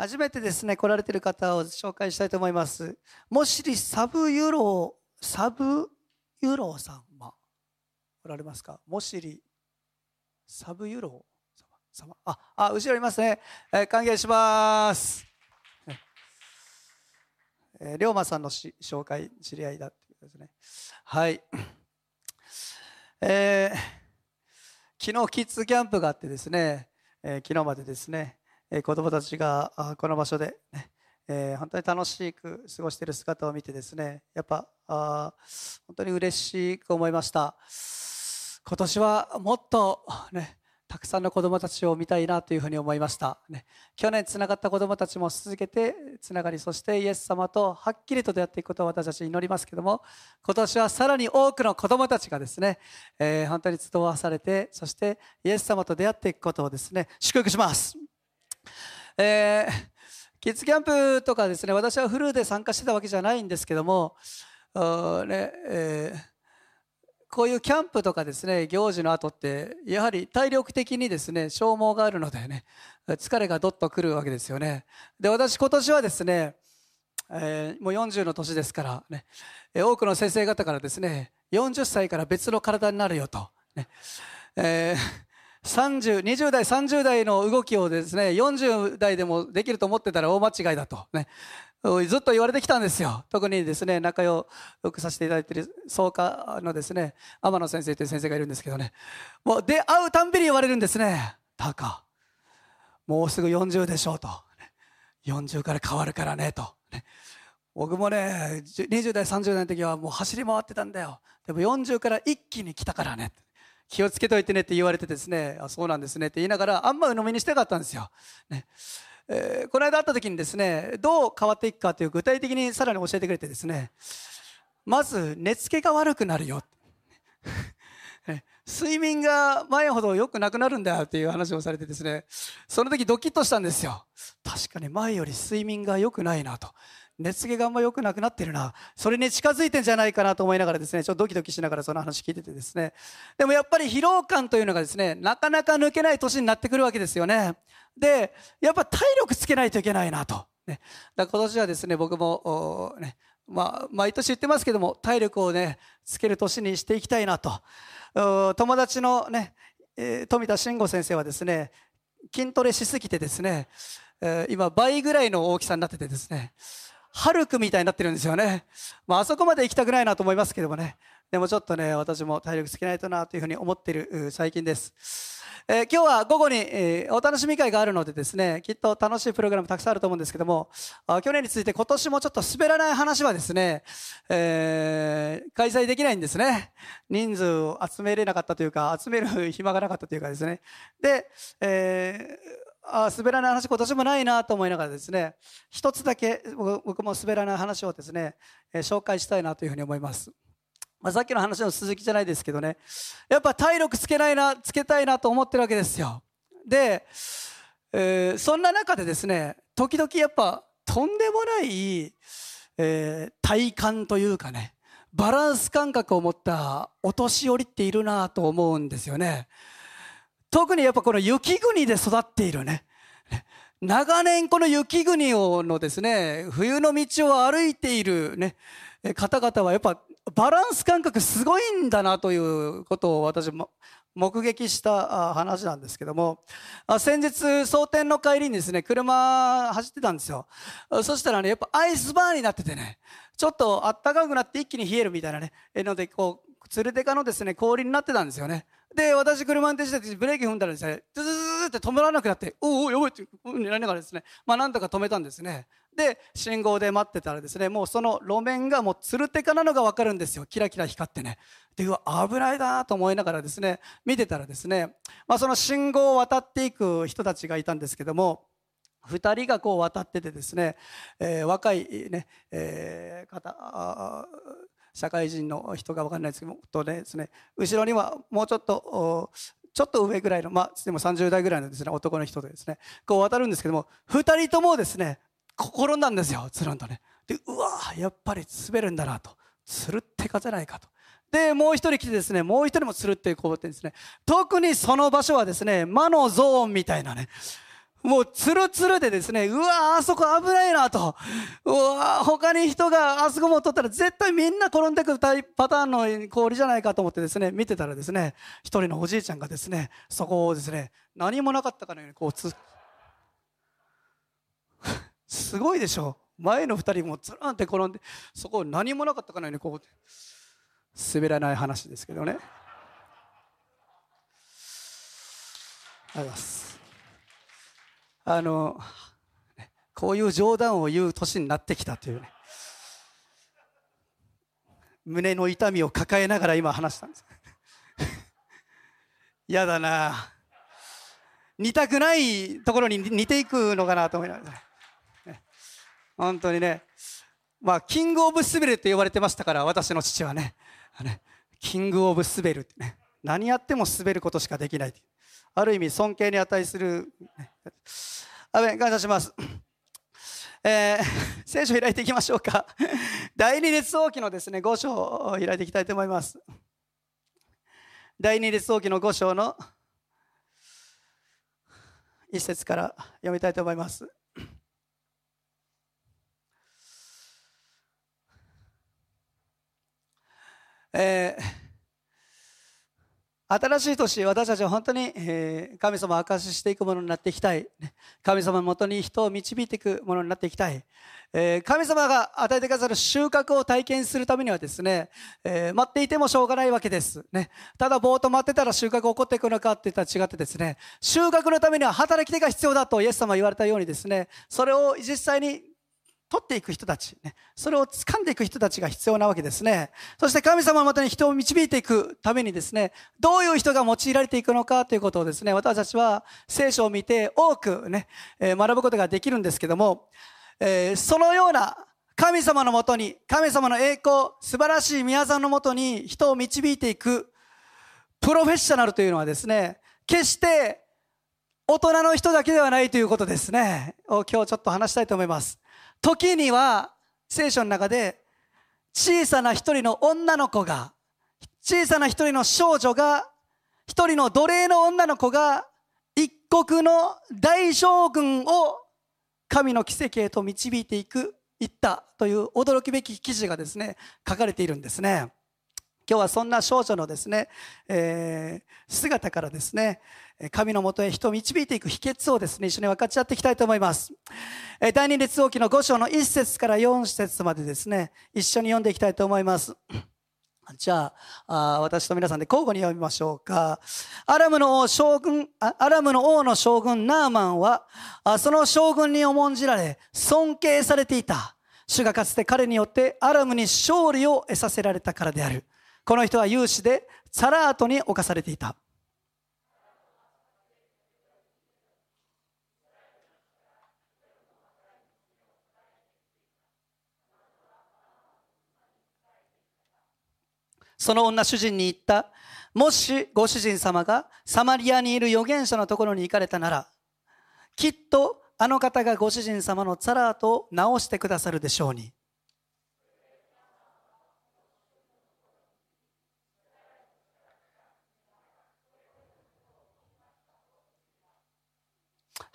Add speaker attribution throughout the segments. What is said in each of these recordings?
Speaker 1: 初めてですね、来られてる方を紹介したいと思います。もしりサブユロー、サブユローさんはおられますか？もしりサブユロー様。あ、あ、後ろいますね。えー、歓迎します。えー、龍馬さんのし紹介、知り合いだっていうことですね。はい。えー、昨日キッズキャンプがあってですね、えー、昨日までですね、え子供たちがこの場所で、ねえ、本当に楽しく過ごしている姿を見てですねやっぱあ本当に嬉しく思いました。今年はもっとねたくさんの子供たちを見たいなというふうに思いました、ね、去年つながった子供たちも続けてつながりそしてイエス様とはっきりと出会っていくことを私たち祈りますけども今年はさらに多くの子供たちがですね、えー、本当に集わされてそしてイエス様と出会っていくことをですね祝福します。えー、キッズキャンプとかですね私はフルで参加してたわけじゃないんですけども、ねえー、こういうキャンプとかですね行事の後ってやはり体力的にですね消耗があるのでね疲れがどっとくるわけですよね。で私今年はですね、えー、もう40の年ですからね多くの先生方からですね40歳から別の体になるよと、ねえー30 20代30代の動きをですね40代でもできると思ってたら大間違いだとねずっと言われてきたんですよ。特にですね仲良くさせていただいている創価のですね天野先生という先生がいるんですけどね。もう出会うたんびに言われるんですね「タカもうすぐ40でしょ」うと「40から変わるからね」と。僕もね20代30代の時はもう走り回ってたんだよ。でも40から一気に来たからね。気をつけといてねって言われてですね、あそうなんですねって言いながら、あんま鵜呑みにしたかったんですよ。ねえー、この間会った時にですね、どう変わっていくかという具体的にさらに教えてくれてですね、まず寝つけが悪くなるよ。睡眠が前ほど良くなくなるんだよっていう話をされてですね、その時ドキッとしたんですよ。確かに前より睡眠が良くないなと。寝つけがあんま良くなくなってるな。それに近づいてんじゃないかなと思いながらですね、ちょっとドキドキしながらその話聞いててですね。でもやっぱり疲労感というのがですね、なかなか抜けない年になってくるわけですよね。で、やっぱ体力つけないといけないなと。ね、だ今年はですね、僕も、ね、まあ、毎年言ってますけども、体力をね、つける年にしていきたいなと。友達のね、富田慎吾先生はですね、筋トレしすぎてですね、今倍ぐらいの大きさになっててですね、ハルクみたいになってるんですよね。まあ、あそこまで行きたくないなと思いますけどもね。でもちょっとね、私も体力つけないとなというふうに思っている最近です。えー、今日は午後に、えー、お楽しみ会があるのでですね、きっと楽しいプログラムたくさんあると思うんですけども、あ去年について今年もちょっと滑らない話はですね、えー、開催できないんですね。人数を集めれなかったというか、集める暇がなかったというかですね。で、えーあ滑らない話今年もないなと思いながらですね一つだけ僕も滑らない話をですね、え、紹介したいなというふうに思います、まあ、さっきの話の続きじゃないですけどねやっぱ体力つけないなつけたいなと思ってるわけですよで、えー、そんな中でですね時々やっぱとんでもない、えー、体感というかねバランス感覚を持ったお年寄りっているなと思うんですよね。特にやっぱこの雪国で育っているね。長年この雪国をのですね、冬の道を歩いているね、方々はやっぱバランス感覚すごいんだなということを私も目撃した話なんですけども、先日、蒼天の帰りにですね、車走ってたんですよ。そしたらね、やっぱアイスバーになっててね、ちょっと暖かくなって一気に冷えるみたいなね、ので、こう、鶴デカのですね、氷になってたんですよね。で、私車運転しててブレーキ踏んだらですね、ズズズズって止まらなくなって、おお、やばいって、うん、なりながらですね、まあなんとか止めたんですね。で、信号で待ってたらですね、もうその路面がもうつるてかなのがわかるんですよ。キラキラ光ってね。で、うわ、危ないなと思いながらですね、見てたらですね、まあその信号を渡っていく人たちがいたんですけども、二人がこう渡っててですね、えー、若いね、えー、方、社会人の人が分かんないですけどですね後ろにはもうちょっとちょっと上ぐらいのまあでも30代ぐらいのですね男の人でですね。こう渡るんですけども2人ともですね転んだんですよつるんとね。でうわーやっぱり滑るんだなと。つるってかじゃないかと。でもう一人来てですねもう一人もつるってこうってですね特にその場所はですね魔のゾーンみたいなね。もうツルツルでですね、うわあそこ危ないなと。うわ他に人があそこも取ったら絶対みんな転んでくるパターンの氷じゃないかと思ってですね、見てたらですね、一人のおじいちゃんがですね、そこをですね、何もなかったかのようにこうつ、すごいでしょ。前の二人もつらんって転んで、そこを何もなかったかのようにこう、滑らない話ですけどね。ありがとうございます。あのこういう冗談を言う年になってきたというね。胸の痛みを抱えながら今話したんです。嫌だな。似たくないところに似ていくのかなと思いながら、ね、本当にね。まあキングオブスベルって呼ばれてましたから私の父はね。ねキングオブスベルってね。何やっても滑ることしかできないある意味尊敬に値する、ね、アメ感謝します。えー、聖書を開いていきましょうか。第二列王記のですね、5章を開いていきたいと思います。第二列王記の5章の一節から読みたいと思います。えー新しい年、私たちは本当に、えー、神様を証ししていくものになっていきたい。神様のもとに人を導いていくものになっていきたい。えー、神様が与えてくださる収穫を体験するためにはですね、えー、待っていてもしょうがないわけです。ね。ただぼーっと待ってたら収穫起こっていくのかって言ったら違ってですね、収穫のためには働き手が必要だとイエス様は言われたようにですね、それを実際に取っていく人たち、ね、それを掴んでいく人たちが必要なわけですね。そして神様のもとに人を導いていくためにですね、どういう人が用いられていくのかということをですね、私たちは聖書を見て多くね、え、学ぶことができるんですけども、え、そのような神様のもとに、神様の栄光、素晴らしい宮沢のもとに人を導いていくプロフェッショナルというのはですね、決して大人の人だけではないということですね。を今日ちょっと話したいと思います。時には聖書の中で小さな一人の女の子が小さな一人の少女が一人の奴隷の女の子が一国の大将軍を神の奇跡へと導いていく言ったという驚きべき記事がですね書かれているんですね。今日はそんな少女のですね、えー、姿からですね神のもとへ人を導いていく秘訣をですね、一緒に分かち合っていきたいと思いますえ。第二列王記の5章の1節から4節までですね、一緒に読んでいきたいと思います。じゃあ私と皆さんで交互に読みましょうか。アラムの王将軍、アラムの王の将軍ナーマンは、その将軍に重んじられ、尊敬されていた。主がかつて彼によってアラムに勝利を得させられたからである。この人は勇士で、サラートに侵されていた。その女主人に言った。もしご主人様がサマリアにいる預言者のところに行かれたなら、きっとあの方がご主人様のツラートを直してくださるでしょうに。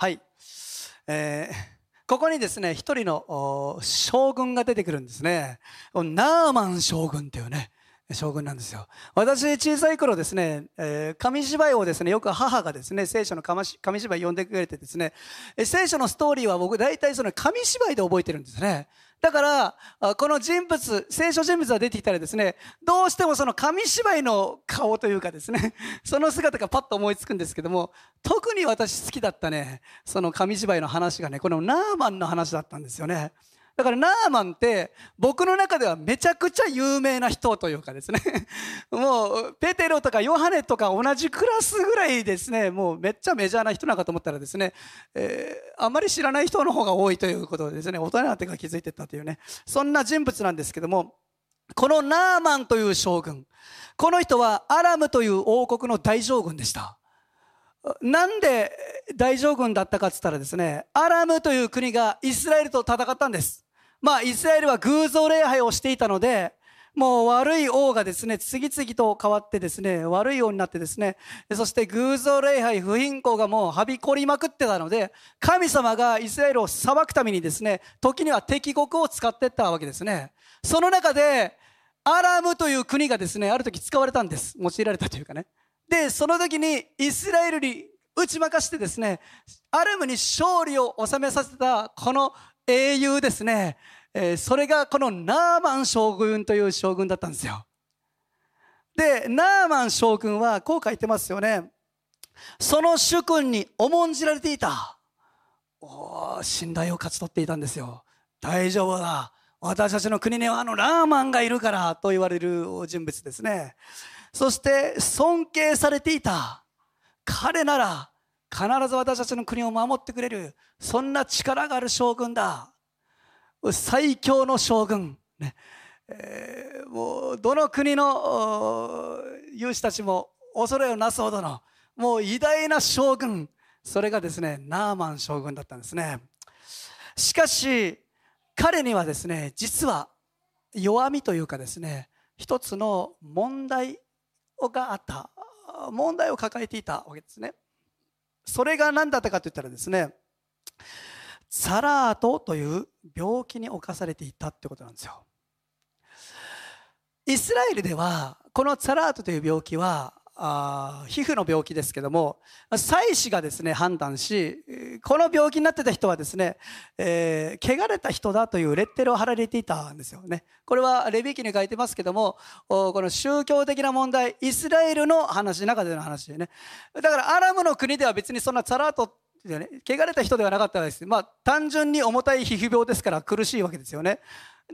Speaker 1: はい。えー、ここにですね、一人の将軍が出てくるんですね。ナーマン将軍っていうね。将軍なんですよ私小さい頃ですね、えー、紙芝居をですねよく母がですね聖書の紙芝居読んでくれてですね聖書のストーリーは僕大体その紙芝居で覚えてるんですねだからこの人物聖書人物が出てきたらですねどうしてもその紙芝居の顔というかですね その姿がパッと思いつくんですけども特に私好きだったねその紙芝居の話がねこのナーマンの話だったんですよね。だからナーマンって僕の中ではめちゃくちゃ有名な人というかですね。もうペテロとかヨハネとか同じクラスぐらいですね。もうめっちゃメジャーな人なのかと思ったらですね、えー、あまり知らない人の方が多いということでですね。大人になってから気づいてったというね。そんな人物なんですけどもこのナーマンという将軍。この人はアラムという王国の大将軍でした。なんで大将軍だったかっつったらですねアラムという国がイスラエルと戦ったんです。まあ、イスラエルは偶像礼拝をしていたので、もう悪い王がですね、次々と変わってですね、悪い王になってですね、そして偶像礼拝、不貧困がもうはびこりまくってたので、神様がイスラエルを裁くためにですね、時には敵国を使っていったわけですね。その中で、アラムという国がですね、ある時使われたんです。用いられたというかね。で、その時にイスラエルに打ち負かしてですね、アラムに勝利を収めさせたこの英雄ですね、えー、それがこのナーマン将軍という将軍だったんですよ。で、ナーマン将軍はこう書いてますよね。その主君に重んじられていた。お信頼を勝ち取っていたんですよ。大丈夫だ。私たちの国にはあのラーマンがいるからと言われる人物ですね。そして尊敬されていた。彼なら必ず私たちの国を守ってくれる。そんな力がある将軍だ。最強の将軍、ね。えー、もうどの国の勇士たちも恐れをなすほどのもう偉大な将軍。それがですねナーマン将軍だったんですね。しかし彼にはですね実は弱みというかですね一つの問題があった。問題を抱えていたわけですね。それが何だったかといったらですねサラートという病気に侵されていたってことなんですよ。イスラエルではこのサラートという病気はあ皮膚の病気ですけども妻子がですね判断しこの病気になってた人はですね、えー、汚れた人だというレッテルを貼られていたんですよねこれはレビキに書いてますけどもこの宗教的な問題イスラエルの話中での話でねだからアラムの国では別にそんなサラートでね、汚れた人ではなかったです。まあ、単純に重たい皮膚病ですから苦しいわけですよね。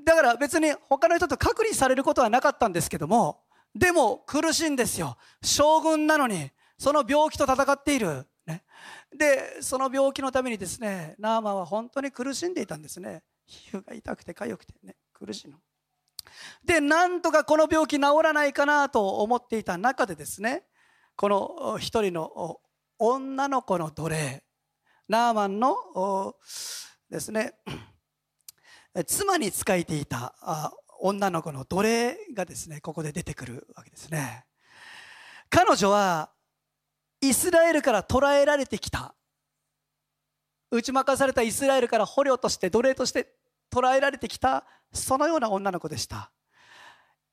Speaker 1: だから別に他の人と隔離されることはなかったんですけども、でも苦しいんですよ。将軍なのに、その病気と戦っている。ね、で、その病気のためにですね、ナーマンは本当に苦しんでいたんですね。皮膚が痛くて痒くてね、苦しいの。で、なんとかこの病気治らないかなと思っていた中でですね、この一人の女の子の奴隷、ナーマンのですね妻に仕えていた女の子の奴隷がですねここで出てくるわけですね。彼女はイスラエルから捕らえられてきた。打ち負かされたイスラエルから捕虜として奴隷として捕らえられてきたそのような女の子でした。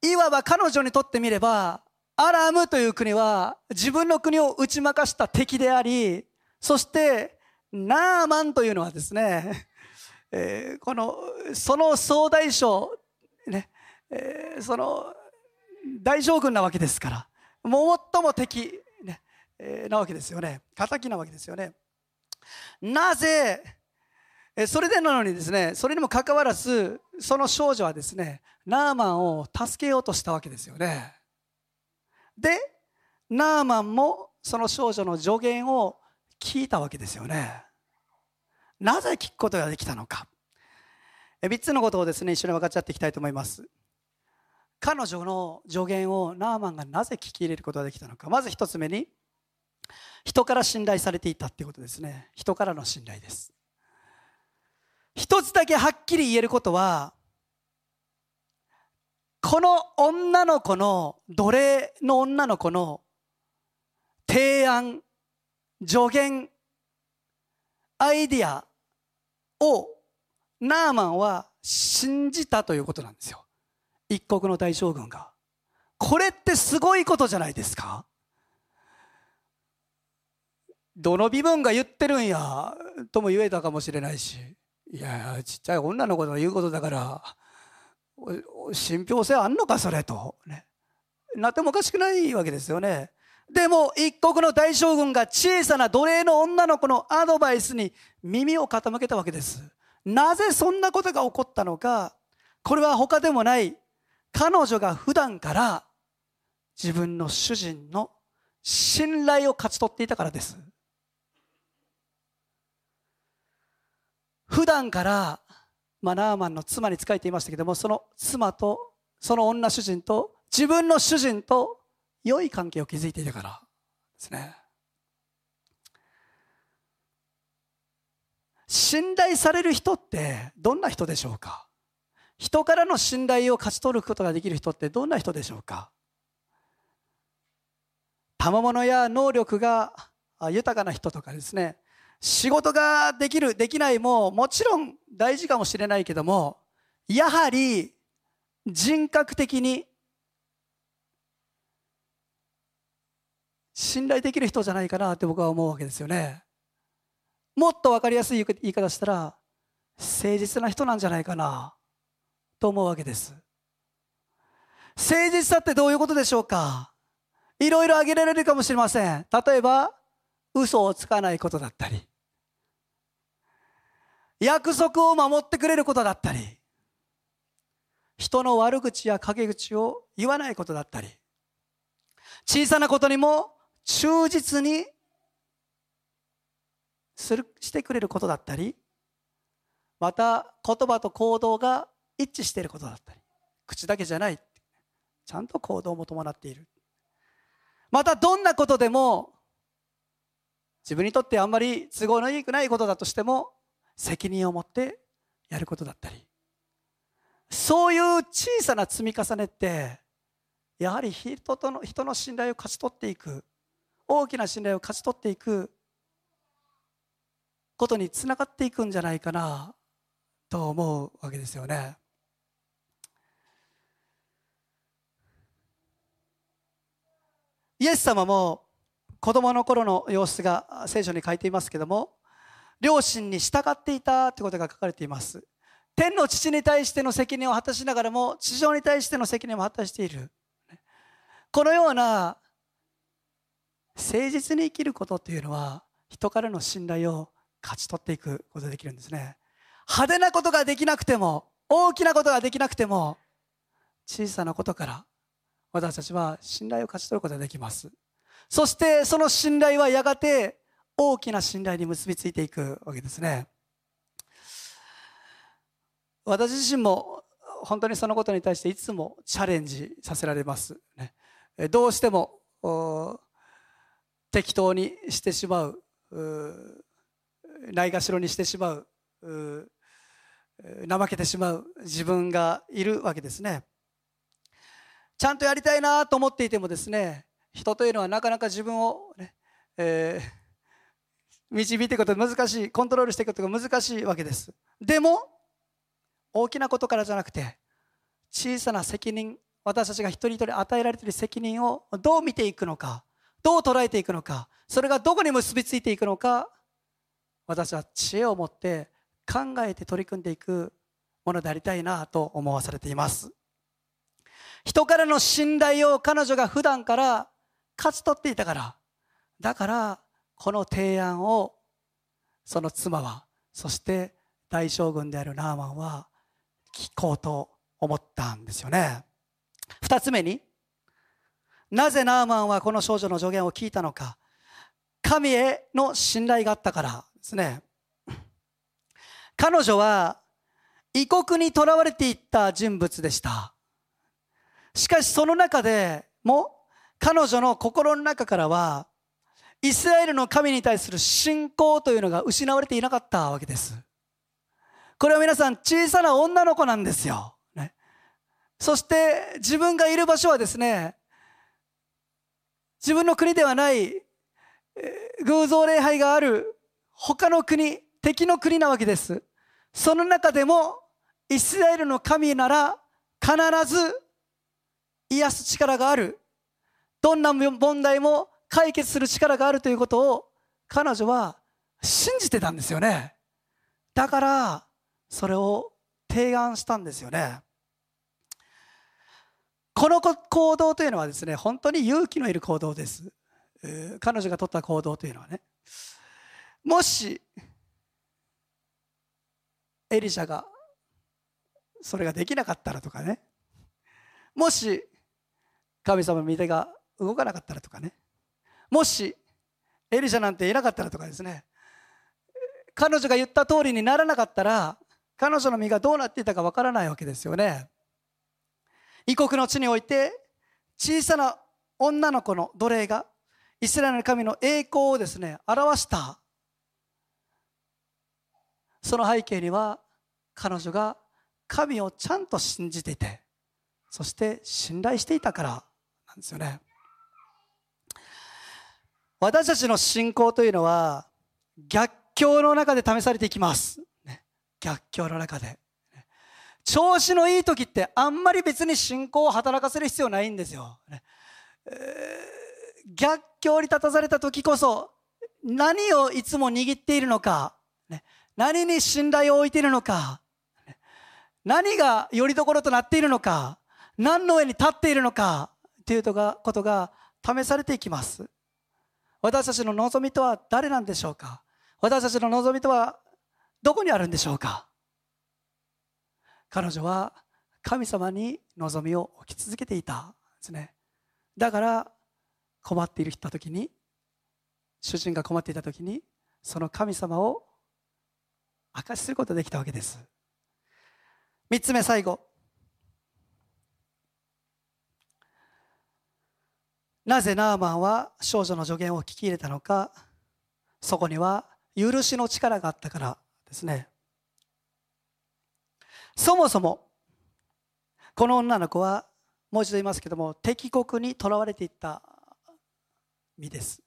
Speaker 1: いわば彼女にとってみればアラムという国は自分の国を打ち負かした敵でありそしてナーマンというのはですね、えー、このその総大将、えー、その大将軍なわけですから最も敵、ねえー、なわけですよね。敵なわけですよね。なぜそれでなのにですねそれにもかかわらずその少女はですねナーマンを助けようとしたわけですよね。でナーマンもその少女の助言を聞いたわけですよね。なぜ聞くことができたのか。3つのことをですね一緒に分かち合っていきたいと思います。彼女の助言をナーマンがなぜ聞き入れることができたのか。まず1つ目に人から信頼されていたっていうことですね。人からの信頼です。一つだけはっきり言えることはこの女の子の奴隷の女の子の提案助言アイディアをナーマンは信じたということなんですよ。一国の大将軍がこれってすごいことじゃないですか？どの身分が言ってるんやとも言えたかもしれないし。いやちっちゃい女の子の言うことだから信憑性あんのかそれと。ね。なってもおかしくないわけですよね。でも一国の大将軍が小さな奴隷の女の子のアドバイスに耳を傾けたわけです。なぜそんなことが起こったのか。これは他でもない。彼女が普段から自分の主人の信頼を勝ち取っていたからです。普段からマナーマンの妻に仕えていましたけどもその妻とその女主人と自分の主人と良い関係を築いていたからですね。信頼される人ってどんな人でしょうか？人からの信頼を勝ち取ることができる人ってどんな人でしょうか？賜物や能力が豊かな人とかですね。仕事ができるできないももちろん大事かもしれないけどもやはり人格的に信頼できる人じゃないかなって僕は思うわけですよね。もっと分かりやすい言い方したら誠実な人なんじゃないかな。と思うわけです。誠実さってどういうことでしょうか？いろいろ挙げられるかもしれません。例えば嘘をつかないことだったり。約束を守ってくれることだったり。人の悪口や陰口を言わないことだったり。小さなことにも忠実にするしてくれることだったり。また言葉と行動が一致していることだったり口だけじゃないちゃんと行動も伴っているまたどんなことでも自分にとってあんまり都合のいいくないことだとしても責任を持ってやることだったりそういう小さな積み重ねってやはり人との人の信頼を勝ち取っていく大きな信頼を勝ち取っていくことにつながっていくんじゃないかなと思うわけですよね。イエス様も子供の頃の様子が聖書に書いていますけども両親に従っていたということが書かれています。天の父に対しての責任を果たしながらも地上に対しての責任も果たしている。このような誠実に生きることというのは人からの信頼を勝ち取っていくことができるんですね。派手なことができなくても大きなことができなくても小さなことから私たちは信頼を勝ち取ることができます。そしてその信頼はやがて大きな信頼に結びついていくわけですね。私自身も本当にそのことに対していつもチャレンジさせられます、ね、どうしても適当にしてしまう。ないがしろにしてしまう。怠けてしまう自分がいるわけですね。ちゃんとやりたいなと思っていてもですね人というのはなかなか自分をね、えー、導いていくことが難しいコントロールしていくことが難しいわけです。でも大きなことからじゃなくて小さな責任私たちが一人一人与えられている責任をどう見ていくのかどう捉えていくのかそれがどこに結びついていくのか私は知恵を持って考えて取り組んでいくものでありたいなと思わされています。人からの信頼を彼女が普段から勝ち取っていたから。だからこの提案をその妻はそして大将軍であるナーマンは聞こうと思ったんですよね。二つ目になぜナーマンはこの少女の助言を聞いたのか。神への信頼があったからですね。彼女は異国にとらわれていった人物でした。しかしその中でも彼女の心の中からはイスラエルの神に対する信仰というのが失われていなかったわけです。これは皆さん小さな女の子なんですよ、ね、そして自分がいる場所はですね自分の国ではない偶像礼拝がある他の国敵の国なわけです。その中でもイスラエルの神なら必ず癒す力がある。どんな問題も解決する力があるということを彼女は信じてたんですよね。だからそれを提案したんですよね。この行動というのはですね本当に勇気のいる行動です。彼女が取った行動というのはね。もしエリシャがそれができなかったらとかね。もし神様の御手が動かなかったらとかね。もしエリシャなんていなかったらとかですね。彼女が言った通りにならなかったら彼女の身がどうなっていたかわからないわけですよね。異国の地において小さな女の子の奴隷がイスラエルの神の栄光をですね表した。その背景には彼女が神をちゃんと信じていてそして信頼していたからんですよね。私たちの信仰というのは逆境の中で試されていきます、逆境の中で。調子のいい時ってあんまり別に信仰を働かせる必要ないんですよ、ね、逆境に立たされた時こそ何をいつも握っているのか、ね、何に信頼を置いているのか。何がよりどころとなっているのか。何の上に立っているのか。ということが試されていきます。私たちの望みとは誰なんでしょうか？私たちの望みとはどこにあるんでしょうか？彼女は神様に望みを置き続けていたんですね。だから困っている人た時に主人が困っていた時にその神様を証しすることができたわけです。3つ目最後。なぜナーマンは少女の助言を聞き入れたのかそこには許しの力があったからですね。そもそもこの女の子はもう一度言いますけども敵国にとらわれていった身です。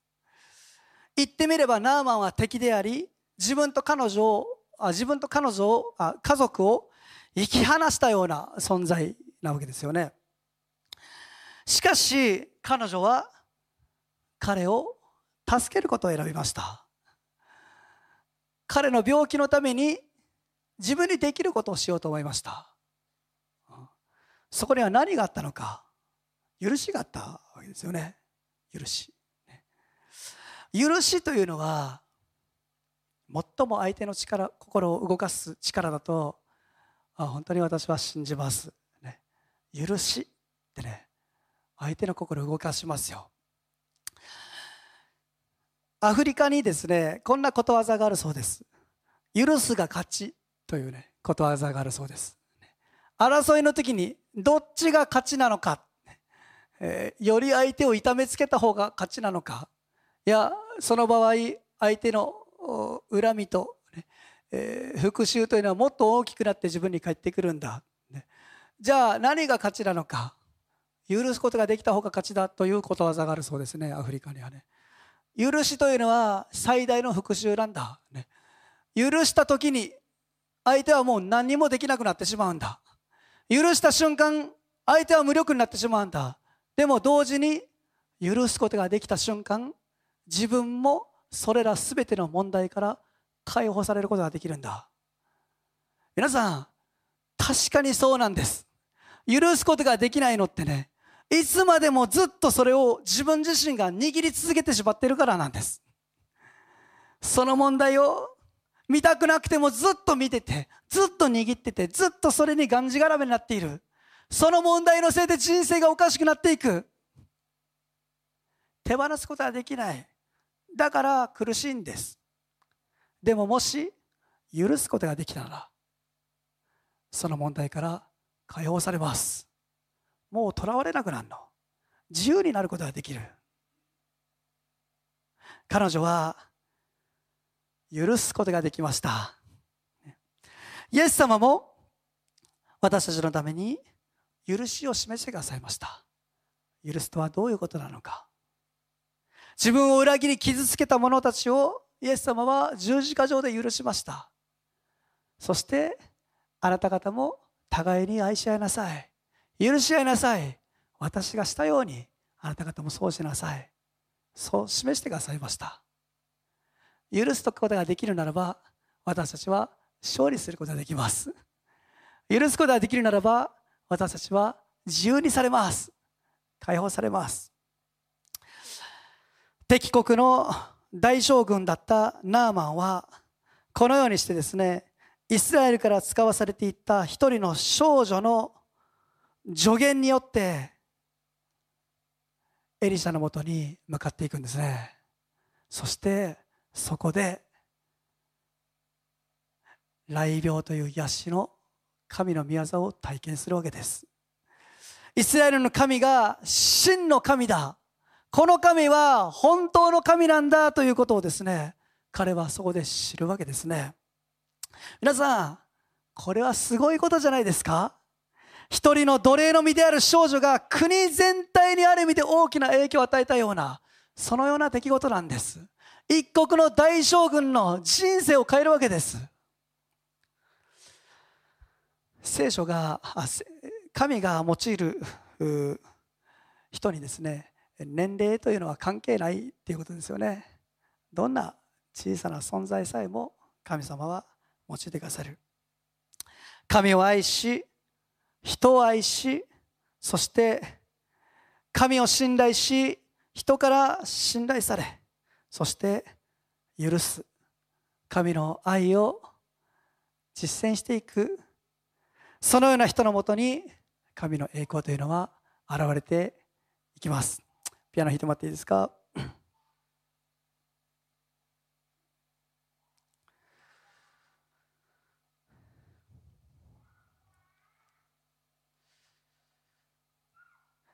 Speaker 1: 言ってみればナーマンは敵であり自分と彼女をあ自分と彼女をあ家族を引き離したような存在なわけですよね。しかし彼女は彼を助けることを選びました。彼の病気のために自分にできることをしようと思いました。そこには何があったのか許しがあったわけですよね。許し。許しというのは最も相手の力心を動かす力だと本当に私は信じます、ね、許しってね相手の心を動かしますよ。アフリカにですねこんなことわざがあるそうです。許すが勝ちというねことわざがあるそうです。争いの時にどっちが勝ちなのか、えー、より相手を痛めつけた方が勝ちなのか。いやその場合相手の恨みと、ねえー、復讐というのはもっと大きくなって自分に返ってくるんだ、ね、じゃあ何が勝ちなのか。許すことができた方が勝ちだということわざがあるそうですねアフリカにはね。許しというのは最大の復讐なんだ、ね、許した時に相手はもう何にもできなくなってしまうんだ。許した瞬間相手は無力になってしまうんだ。でも同時に許すことができた瞬間自分もそれら全ての問題から解放されることができるんだ。皆さん確かにそうなんです。許すことができないのってねいつまでもずっとそれを自分自身が握り続けてしまっているからなんです。その問題を見たくなくてもずっと見ててずっと握っててずっとそれにがんじがらめになっている。その問題のせいで人生がおかしくなっていく。手放すことはできない。だから苦しいんです。でももし許すことができたらその問題から解放されます。もうとらわれなくなるの。自由になることができる。彼女は許すことができました。イエス様も私たちのために許しを示してくださいました。許すとはどういうことなのか。自分を裏切り傷つけた者たちをイエス様は十字架上で許しました。そしてあなた方も互いに愛し合いなさい。許し合いなさい。私がしたようにあなた方もそうしなさい。そう示してくださいました。許すことができるならば私たちは勝利することができます。許すことができるならば私たちは自由にされます。解放されます。敵国の大将軍だったナーマンはこのようにしてですねイスラエルから使わされていった一人の少女の助言によってエリシャのもとに向かっていくんですね。そしてそこで雷病という癒しの神の御業を体験するわけです。イスラエルの神が真の神だ。この神は本当の神なんだということをですね彼はそこで知るわけですね。皆さんこれはすごいことじゃないですか？一人の奴隷の身である少女が国全体にある意味で大きな影響を与えたようなそのような出来事なんです。一国の大将軍の人生を変えるわけです。聖書が神が用いる人にですね年齢というのは関係ないっていうことですよね。どんな小さな存在さえも神様は用いてくださる。神を愛し人を愛しそして神を信頼し人から信頼されそして許す。神の愛を実践していく。そのような人のもとに神の栄光というのは現れていきます。ピアノ弾いてもらっていいですか？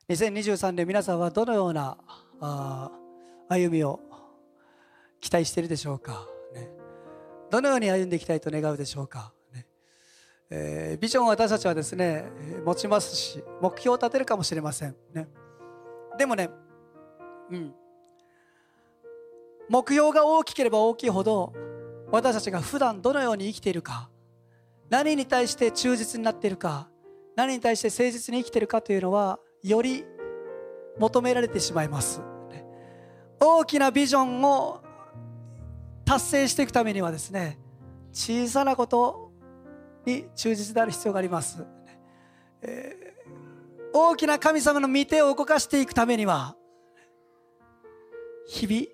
Speaker 1: 2023年皆さんはどのようなあ歩みを期待しているでしょうか、ね、どのように歩んでいきたいと願うでしょうか、ね。えー、ビジョンを私たちはですね持ちますし目標を立てるかもしれません、ね、でもね、うん、目標が大きければ大きいほど私たちが普段どのように生きているか何に対して忠実になっているか何に対して誠実に生きているかというのはより求められてしまいます。大きなビジョンを達成していくためにはですね小さなことに忠実である必要があります、えー、大きな神様の御手を動かしていくためには日々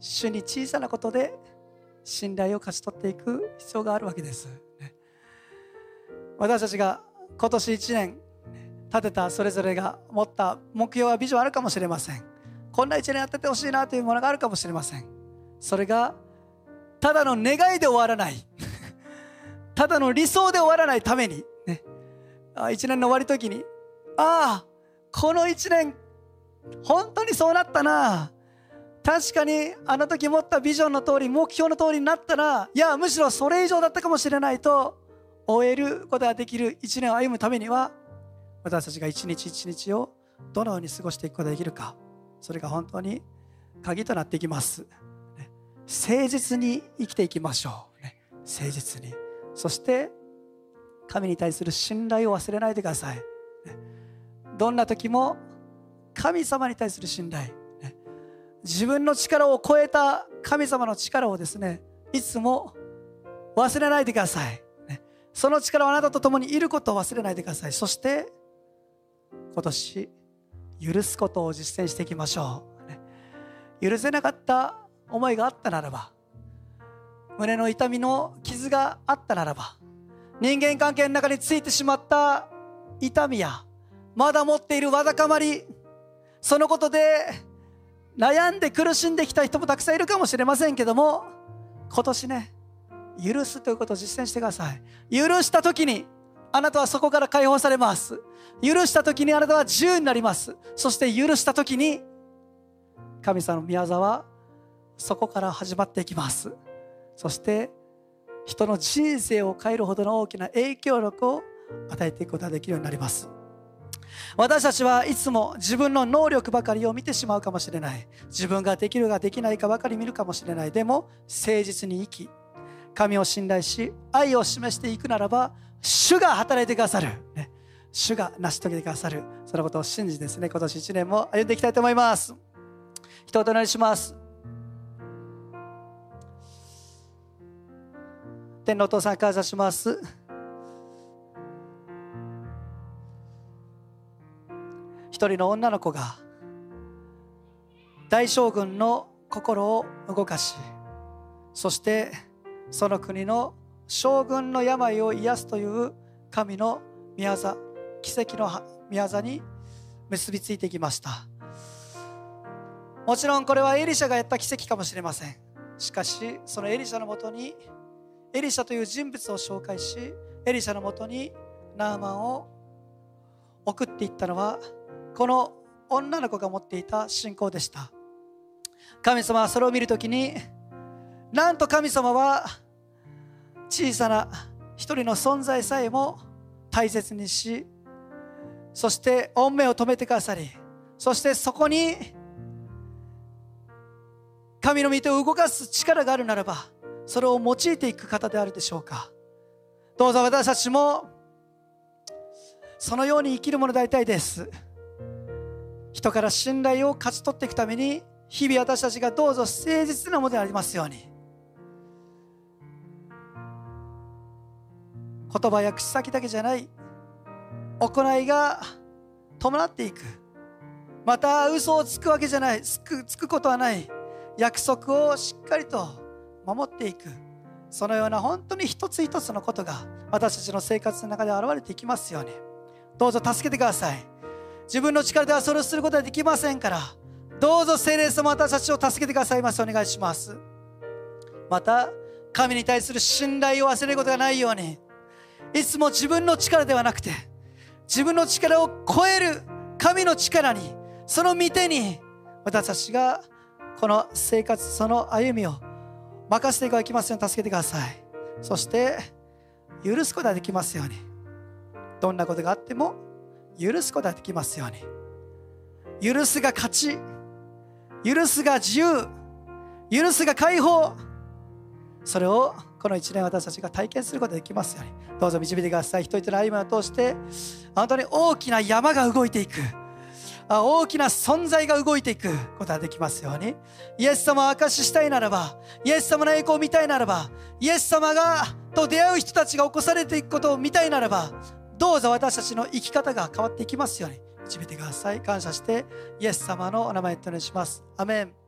Speaker 1: 主に小さなことで信頼を勝ち取っていく必要があるわけです、私たちが今年1年立てたそれぞれが持った目標やビジョンあるかもしれません。こんな一年やっててほしいなというものがあるかもしれません。それがただの願いで終わらない。ただの理想で終わらないために。ね。一年の終わり時にああこの一年本当にそうなったな。確かにあの時持ったビジョンの通り目標の通りになったらいやむしろそれ以上だったかもしれないと終えることができる一年を歩むためには私たちが一日一日をどのように過ごしていくことができるかそれが本当に鍵となっていきます、ね、誠実に生きていきましょう、ね、誠実に。そして神に対する信頼を忘れないでください、ね、どんな時も神様に対する信頼、ね、自分の力を超えた神様の力をですねいつも忘れないでください、ね、その力はあなたと共にいることを忘れないでください。そして今年許すことを実践していきましょう、許せなかった思いがあったならば胸の痛みの傷があったならば人間関係の中についてしまった痛みやまだ持っているわだかまりそのことで悩んで苦しんできた人もたくさんいるかもしれませんけども今年ね許すということを実践してください。許した時にあなたはそこから解放されます。許した時にあなたは自由になります。そして許した時に神様の宮沢はそこから始まっていきます。そして人の人生を変えるほどの大きな影響力を与えていくことができるようになります。私たちはいつも自分の能力ばかりを見てしまうかもしれない。自分ができるかできないかばかり見るかもしれない。でも誠実に生き神を信頼し愛を示していくならば主が働いてくださる、ね、主が成し遂げてくださる。そのことを信じですね今年1年も歩んでいきたいと思います。一言お願いします。天のお父さん感謝します。一人の女の子が大将軍の心を動かしそしてその国の将軍の病を癒すという神の宮座奇跡の宮座に結びついてきました。もちろんこれはエリシャがやった奇跡かもしれません。しかしそのエリシャのもとにエリシャという人物を紹介しエリシャのもとにナーマンを送っていったのはこの女の子が持っていた信仰でした。神様はそれを見るときになんと神様は小さな一人の存在さえも大切にしそして御目を止めてくださりそしてそこに神の御手を動かす力があるならばそれを用いていく方であるでしょうか。どうぞ私たちもそのように生きるものでありたいです。人から信頼を勝ち取っていくために日々私たちがどうぞ誠実なものでありますように。言葉や口先だけじゃない。行いが伴っていく。また嘘をつくわけじゃない。つくつくことはない。約束をしっかりと守っていく。そのような本当に一つ一つのことが私たちの生活の中で現れていきますように。どうぞ助けてください。自分の力ではそれをすることはできませんから。どうぞ聖霊様私たちを助けてくださいます。お願いします。また神に対する信頼を忘れることがないように。いつも自分の力ではなくて自分の力を超える神の力にその御手に私たちがこの生活その歩みを任せていただきますように助けてください。そして許すことができますように。どんなことがあっても許すことができますように。許すが勝ち許すが自由許すが解放それをこの1年私たちが体験することができますように。どうぞ導いてください。人々の歩みを通して本当に大きな山が動いていく。大きな存在が動いていくことができますように。イエス様を証ししたいならばイエス様の栄光を見たいならばイエス様がと出会う人たちが起こされていくことを見たいならばどうぞ私たちの生き方が変わっていきますように導いてください。感謝してイエス様のお名前とお願いします。アメン。